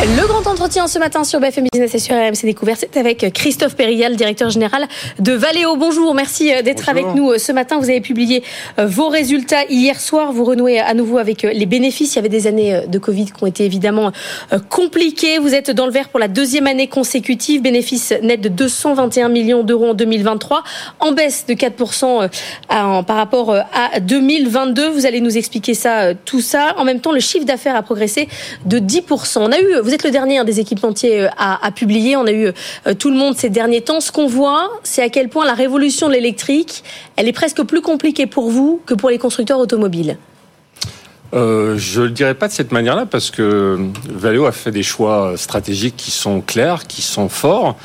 Le grand entretien ce matin sur BFM Business et sur RMC Découverte, c'est avec Christophe Périal, directeur général de Valeo. Bonjour, merci euh, d'être avec nous euh, ce matin. Vous avez publié euh, vos résultats hier soir. Vous renouez à nouveau avec les bénéfices. Il y avait des années de Covid qui ont été évidemment compliquées. Vous êtes dans le vert pour la deuxième année consécutive. Bénéfice net de 221 millions d'euros en 2023, en baisse de 4% par rapport à 2022. Vous allez nous expliquer ça, tout ça. En même temps, le chiffre d'affaires a progressé de 10%. On a eu vous êtes le dernier des équipementiers euh, à, publier. On a eu euh, tout le monde ces derniers temps. Ce qu'on voit, c'est à quel point la révolution de l'électrique, elle est presque plus compliquée pour vous que pour les constructeurs automobiles. Euh, je ne le dirais pas de cette manière-là parce que Valeo a fait des choix stratégiques qui sont clairs, qui sont forts.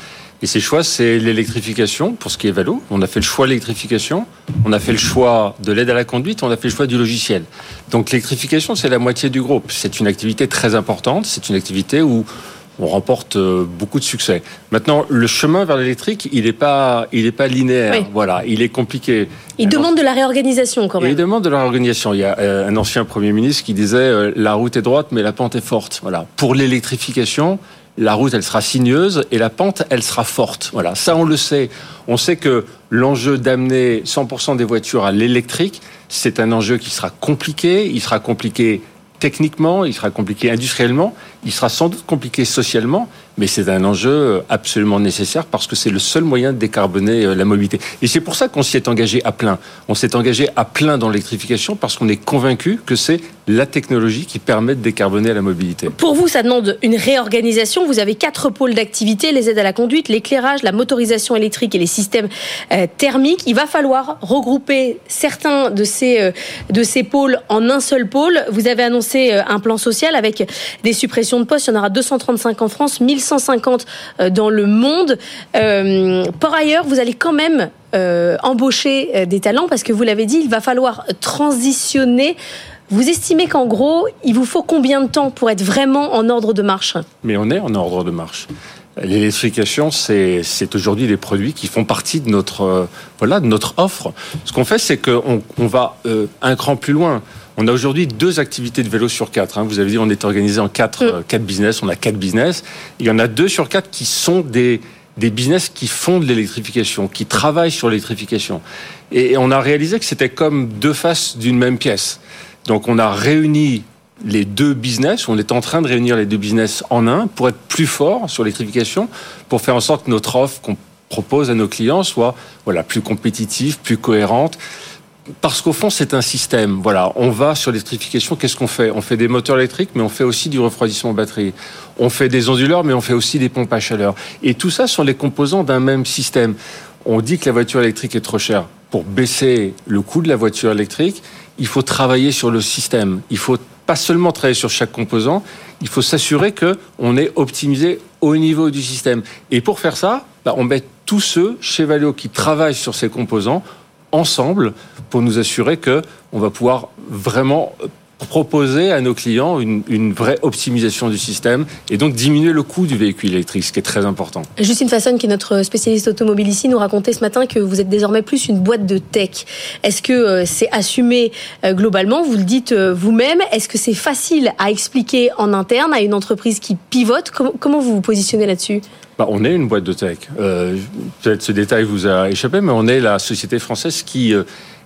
Et ces choix, c'est l'électrification pour ce qui est Valeo. On a fait le choix de l'électrification, on a fait le choix de l'aide à la conduite, on a fait le choix du logiciel. Donc l'électrification, c'est la moitié du groupe. C'est une activité très importante, c'est une activité où on remporte euh, beaucoup de succès. Maintenant, le chemin vers l'électrique, il n'est pas, il est pas linéaire. Voilà, il est compliqué. Il demande de la réorganisation quand même. il demande de la réorganisation. Il y a euh, un ancien premier ministre qui disait euh, la route est droite, mais la pente est forte. Voilà. Pour l'électrification, la route, elle sera sinueuse et la pente, elle sera forte. Voilà, ça on le sait. On sait que l'enjeu d'amener 100% des voitures à l'électrique, c'est un enjeu qui sera compliqué. Il sera compliqué techniquement, il sera compliqué industriellement, il sera sans doute compliqué socialement, mais c'est un enjeu absolument nécessaire parce que c'est le seul moyen de décarboner euh, la mobilité. Et c'est pour ça qu'on s'y est engagé à plein. On s'est engagé à plein dans l'électrification parce qu'on est convaincu que c'est la technologie qui permet de décarboner la mobilité. Pour vous, ça demande une réorganisation. Vous avez quatre pôles d'activité les aides à la conduite, l'éclairage, la motorisation électrique et les systèmes euh, thermiques. Il va falloir regrouper certains de ces, euh, de ces pôles en un seul pôle. Vous avez annoncé un plan social avec des suppressions de postes. Il y en aura 235 en France, 1000 150 euh, dans le monde. Euh, par ailleurs, vous allez quand même euh, embaucher des talents parce que vous l'avez dit, il va falloir transitionner. Vous estimez qu'en gros, il vous faut combien de temps pour être vraiment en ordre de marche? Mais on est en ordre de marche. L'électrification, c'est aujourd'hui des produits qui font partie de notre voilà de notre offre. Ce qu'on fait, c'est qu'on on va un cran plus loin. On a aujourd'hui deux activités de vélo sur quatre. Hein. Vous avez dit on est organisé en quatre, mm. euh, quatre business. On a quatre business. Il y en a deux sur quatre qui sont des des business qui font de l'électrification, qui travaillent sur l'électrification. Et on a réalisé que c'était comme deux faces d'une même pièce. Donc on a réuni les deux business, on est en train de réunir les deux business en un pour être plus fort sur l'électrification, pour faire en sorte que notre offre qu'on propose à nos clients soit voilà plus compétitive, plus cohérente parce qu'au fond, c'est un système. Voilà, on va sur l'électrification. Qu'est-ce qu'on fait? On fait des moteurs électriques, mais on fait aussi du refroidissement batterie. On fait des onduleurs, mais on fait aussi des pompes à chaleur. Et tout ça sont les composants d'un même système. On dit que la voiture électrique est trop chère. Pour baisser le coût de la voiture électrique, il faut travailler sur le système. Il faut pas seulement travailler sur chaque composant, il faut s'assurer que on est optimisé au niveau du système. Et pour faire ça, bah, on met tous ceux chez Valeo qui travaillent sur ces composants ensemble pour nous assurer que on va pouvoir vraiment proposer à nos clients une, vraie optimisation du système et donc diminuer le coût du véhicule électrique, ce qui est très important. Justine Fasson, qui est notre spécialiste automobile ici, nous racontait ce matin que vous êtes désormais plus une boîte de tech. Est-ce que euh, c'est assumé euh, globalement? Vous le dites euh, vous-même. Est-ce que c'est facile à expliquer en interne à une entreprise qui pivote? Comment vous vous positionnez là-dessus? Bah, on est une boîte de tech. Euh, Peut-être ce détail vous a échappé, mais on est la société française qui euh,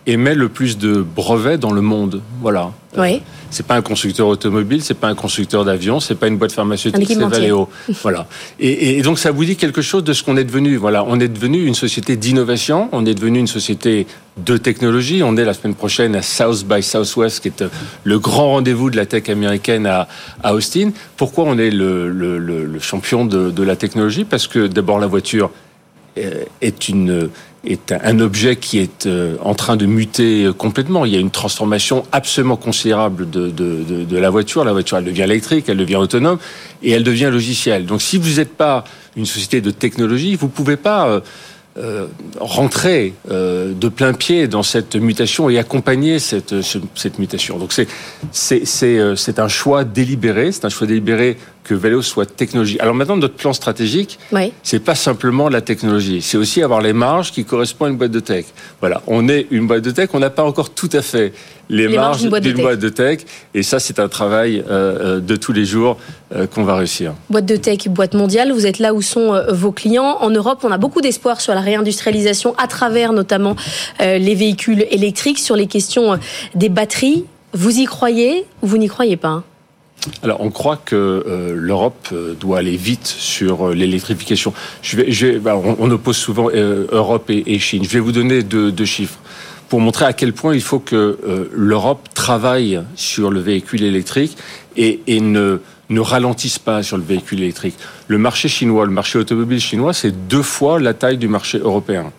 émet le plus de brevets dans le monde. Voilà. Oui. C'est pas un constructeur automobile, c'est pas un constructeur d'avion, c'est pas une boîte pharmaceutique, c'est Valeo. voilà. Et, et, donc ça vous dit quelque chose de ce qu'on est devenu. Voilà, on est devenu une société d'innovation, on est devenu une société de technologie. On est la semaine prochaine à South by Southwest, qui est euh, le grand rendez-vous de la tech américaine à, à Austin. Pourquoi on est le, le, le champion de, de la technologie? Parce que d'abord la voiture euh, est une est un objet qui est euh, en train de muter complètement. Il y a une transformation absolument considérable de, de, de, la voiture. La voiture, elle devient électrique, elle devient autonome et elle devient logicielle. Donc, si vous n'êtes pas une société de technologie, vous pouvez pas euh, euh rentrer euh, de plein pied dans cette mutation et accompagner cette, cette mutation. Donc, c'est c'est un choix délibéré. C'est un choix délibéré que Valeo soit technologie. Alors maintenant, notre plan stratégique, Oui. c'est pas simplement la technologie, c'est aussi avoir les marges qui correspondent à une boîte de tech. Voilà, on est une boîte de tech, on n'a pas encore tout à fait les, Les marges marges d'une boîte de tech. et ça, c'est un travail euh, euh, de tous les jours euh, qu'on va réussir. Boîte de tech, boîte mondiale, vous êtes là où sont euh, vos clients. En Europe, on a beaucoup d'espoir sur la réindustrialisation à travers notamment les véhicules électriques, sur les questions des batteries. Vous y croyez ou vous n'y croyez pas? Alors, on croit que euh, l'Europe doit aller vite sur euh, l'électrification. Je vais, je vais- bah, on, on oppose souvent euh, Europe et, et Chine. Je vais vous donner deux, deux chiffres pour montrer à quel point il faut que euh, l'Europe travaille sur le véhicule électrique et, et ne ne ralentisse pas sur le véhicule électrique. Le marché chinois, le marché automobile chinois, c'est deux fois la taille du marché européen.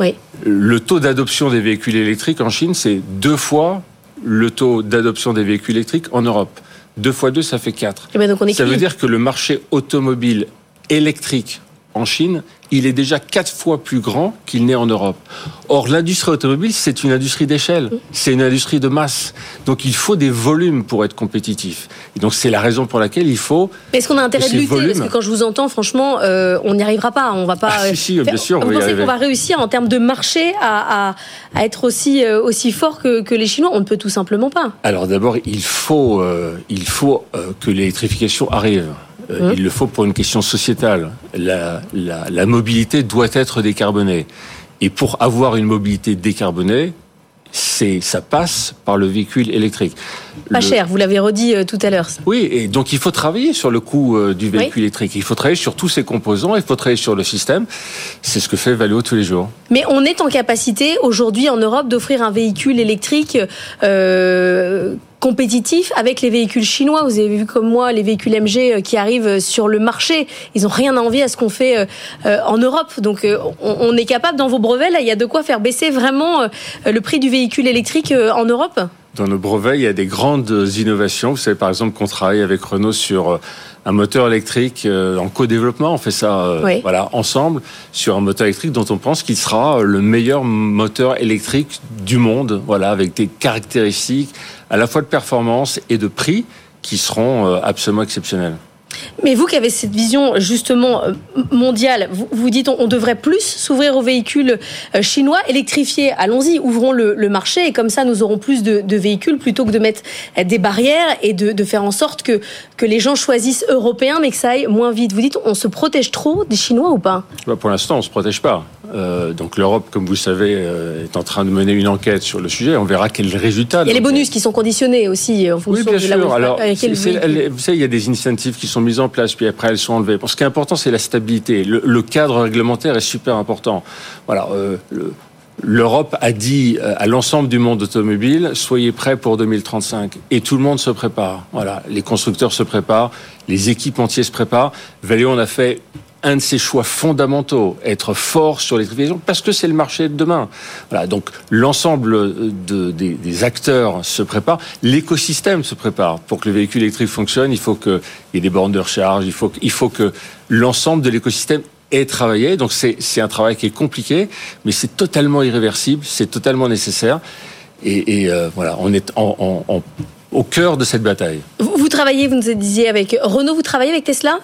Oui. Le taux d'adoption des véhicules électriques en Chine, c'est deux fois le taux d'adoption des véhicules électriques en Europe. Deux fois deux, ça fait quatre. Eh ben donc on Ça veut dire que le marché automobile électrique en Chine, il est déjà quatre fois plus grand qu'il n'est en Europe. Or, l'industrie automobile, c'est une industrie d'échelle, c'est une industrie de masse. Donc, il faut des volumes pour être compétitif. Et donc, c'est la raison pour laquelle il faut. Mais est-ce qu'on a intérêt de lutter? Parce que quand je vous entends, franchement, euh, on n'y arrivera pas. On va pas. Ah, si, si, bien sûr, Vous pensez qu'on va réussir en termes de marché à, à, à être aussi euh, aussi fort que, que les Chinois On ne peut tout simplement pas. Alors, d'abord, il faut, euh, il faut que l'électrification arrive. Euh. Il le faut pour une question sociétale. La, la, la mobilité doit être décarbonée. Et pour avoir une mobilité décarbonée, c'est, ça passe par le véhicule électrique. Pas Le- cher, vous l'avez redit euh, tout à l'heure. Oui, et donc il faut travailler sur le coût euh, du véhicule électrique. Il faut travailler sur tous ses composants, il faut travailler sur le système. C'est ce que fait Valeo tous les jours. Mais on est en capacité aujourd'hui en Europe d'offrir un véhicule électrique compétitif avec les véhicules chinois. Vous avez vu comme moi les véhicules MG euh, qui arrivent sur le marché. Ils n'ont rien à envier à ce qu'on fait euh, euh, en Europe. Donc euh, on, est capable dans vos brevets là, il y a de quoi faire baisser vraiment euh, le prix du véhicule électrique euh, en Europe. Dans nos brevets, il y a des grandes innovations. Vous savez, par exemple, qu'on travaille avec Renault sur euh, un moteur électrique euh, en co-développement. On fait ça euh, Oui. voilà, ensemble sur un moteur électrique dont on pense qu'il sera le meilleur moteur électrique du monde, voilà, avec des caractéristiques à la fois de performance et de prix qui seront absolument exceptionnelles. Mais vous qui avez cette vision justement euh, mondiale, vous, vous dites on, on devrait plus s'ouvrir aux véhicules euh, chinois, électrifiés. Allons-y, ouvrons le, le marché et comme ça nous aurons plus de, de véhicules plutôt que de mettre euh, des barrières et de, de faire en sorte que, que les gens choisissent européens mais que ça aille moins vite. Vous dites on se protège trop des Chinois ou pas? Bah, Pour l'instant, on ne se protège pas. Euh, donc l'Europe, comme vous le savez, euh, est en train de mener une enquête sur le sujet. On verra quel résultat. Il y a les bonus qui sont conditionnés aussi en Oui, fonction bien de là où sûr. Alors, quel vous savez, il y a des initiatives qui sont mises en place, puis après elles sont enlevées. Bon, ce qui est important, c'est la stabilité. Le, cadre réglementaire est super important. Voilà. euh, le- L'Europe a dit euh, à l'ensemble du monde automobile soyez prêts pour 2035 et tout le monde se prépare. Voilà, les constructeurs se préparent, les équipementiers se préparent. Valeo on a fait un de ses choix fondamentaux, être fort sur l'électrification, parce que c'est le marché de demain. Voilà, donc l'ensemble de- des, acteurs se prépare, l'écosystème se prépare. Pour que le véhicule électrique fonctionne, il faut qu'il y ait des bornes de recharge, il faut, il faut que l'ensemble de l'écosystème ait travaillé. Donc c'est un travail qui est compliqué, mais c'est totalement irréversible, c'est totalement nécessaire. Et, euh, voilà, on est au cœur de cette bataille. Vous travaillez, vous nous disiez avec Renault, vous travaillez avec Tesla?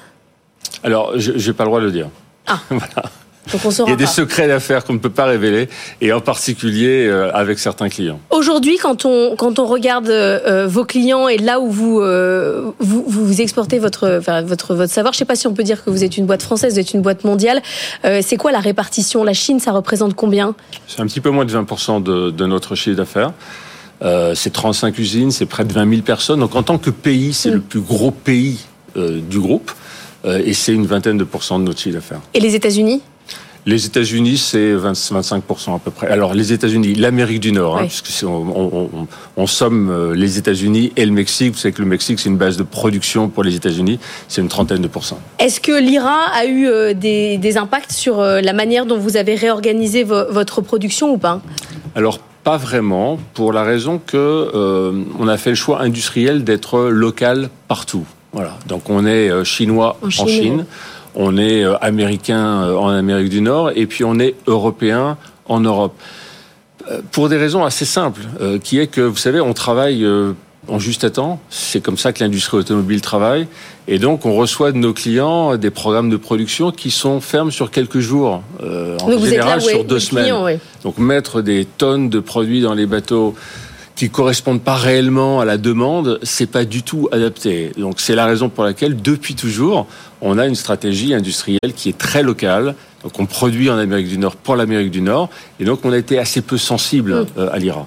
Alors, je n'ai pas le droit de le dire. Ah. voilà. Donc on Il y a des pas. secrets d'affaires qu'on ne peut pas révéler, et en particulier euh, avec certains clients. Aujourd'hui, quand on quand on regarde euh, vos clients et là où vous euh, vous, vous exportez votre enfin, votre votre savoir, je sais pas si on peut dire que vous êtes une boîte française, vous êtes une boîte mondiale. Euh, c'est quoi la répartition? La Chine, ça représente combien? C'est un petit peu moins de 20% de, de notre chiffre d'affaires. Euh, c'est 35 usines, c'est près de 20 000 personnes. Donc en tant que pays, c'est Mm. le plus gros pays euh, du groupe. Euh, et c'est une vingtaine de pourcents de notre chiffre d'affaires. Et les États-Unis? Les États-Unis, c'est 20 25% à peu près. Alors les États-Unis, l'Amérique du Nord, hein, Oui. c'est- on, on- on- on somme euh, les États-Unis et le Mexique. Vous savez que le Mexique, c'est une base de production pour les États-Unis. C'est une trentaine de pourcents. Est-ce que l'IRA a eu euh, des, des impacts sur la manière dont vous avez réorganisé vo- votre production ou pas? Alors pas vraiment, pour la raison que euh, on a fait le choix industriel d'être local partout. Voilà. Donc on est euh, chinois En en Chine, on est euh, américain euh, en Amérique du Nord, et puis on est européen en Europe. Pour des raisons assez simples, qui est que vous savez, on travaille en juste à temps. C'est comme ça que l'industrie automobile travaille. Et donc, on reçoit de nos clients des programmes de production qui sont fermes sur quelques jours, euh, en général sur deux semaines. Donc, mettre des tonnes de produits dans les bateaux qui correspondent pas réellement à la demande, c'est pas du tout adapté. Donc c'est la raison pour laquelle depuis toujours, on a une stratégie industrielle qui est très locale. Donc on produit en Amérique du Nord pour l'Amérique du Nord et donc on a été assez peu sensible mm. euh, à l'IRA.